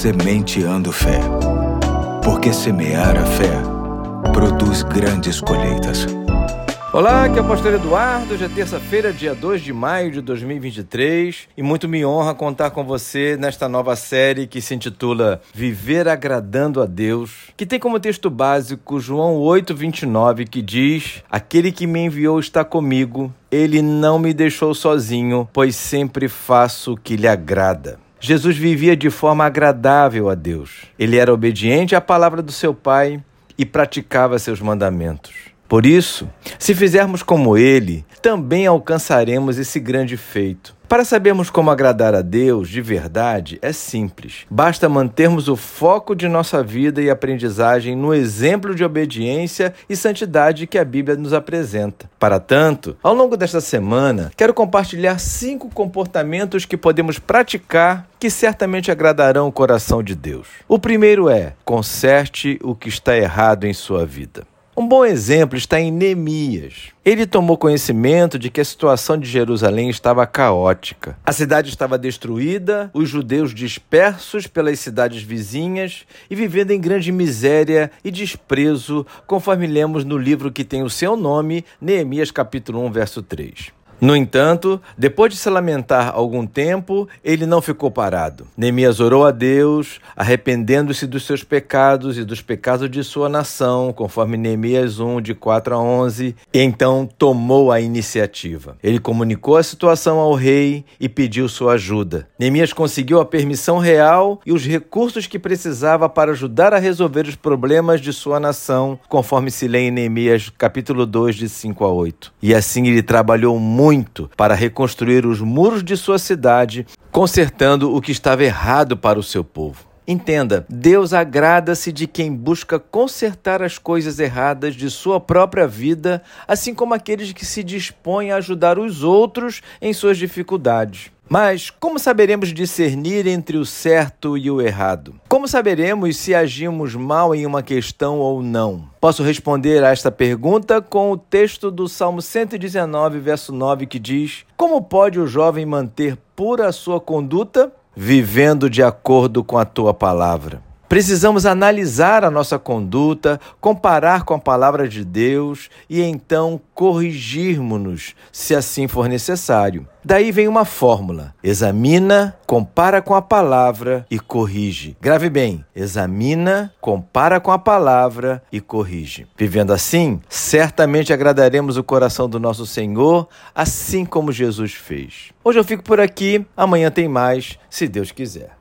Sementeando Fé. Porque semear a fé produz grandes colheitas. Olá, aqui é o pastor Eduardo. Hoje é terça-feira, dia 2 de maio de 2023 e muito me honra contar com você nesta nova série que se intitula Viver Agradando a Deus, que tem como texto básico João 8:29, que diz: Aquele que me enviou está comigo, ele não me deixou sozinho, pois sempre faço o que lhe agrada. Jesus vivia de forma agradável a Deus. Ele era obediente à palavra do seu Pai e praticava seus mandamentos. Por isso, se fizermos como ele, também alcançaremos esse grande feito. Para sabermos como agradar a Deus de verdade, é simples. Basta mantermos o foco de nossa vida e aprendizagem no exemplo de obediência e santidade que a Bíblia nos apresenta. Para tanto, ao longo desta semana, quero compartilhar cinco comportamentos que podemos praticar que certamente agradarão o coração de Deus. O primeiro é: conserte o que está errado em sua vida. Um bom exemplo está em Neemias. Ele tomou conhecimento de que a situação de Jerusalém estava caótica. A cidade estava destruída, os judeus dispersos pelas cidades vizinhas e vivendo em grande miséria e desprezo, conforme lemos no livro que tem o seu nome, Neemias capítulo 1, verso 3. No entanto, depois de se lamentar algum tempo, ele não ficou parado. Neemias orou a Deus, arrependendo-se dos seus pecados e dos pecados de sua nação, conforme Neemias 1, de 4 a 11, e então tomou a iniciativa. Ele comunicou a situação ao rei e pediu sua ajuda. Neemias conseguiu a permissão real e os recursos que precisava para ajudar a resolver os problemas de sua nação, conforme se lê em Neemias capítulo 2, de 5 a 8. E assim ele trabalhou muito muito para reconstruir os muros de sua cidade, consertando o que estava errado para o seu povo. Entenda, Deus agrada-se de quem busca consertar as coisas erradas de sua própria vida, assim como aqueles que se dispõem a ajudar os outros em suas dificuldades. Mas como saberemos discernir entre o certo e o errado? Como saberemos se agimos mal em uma questão ou não? Posso responder a esta pergunta com o texto do Salmo 119, verso 9, que diz: Como pode o jovem manter pura a sua conduta? Vivendo de acordo com a tua palavra. Precisamos analisar a nossa conduta, comparar com a palavra de Deus e então corrigirmos-nos, se assim for necessário. Daí vem uma fórmula: examina, compara com a palavra e corrige. Grave bem: examina, compara com a palavra e corrige. Vivendo assim, certamente agradaremos o coração do nosso Senhor, assim como Jesus fez. Hoje eu fico por aqui, amanhã tem mais, se Deus quiser.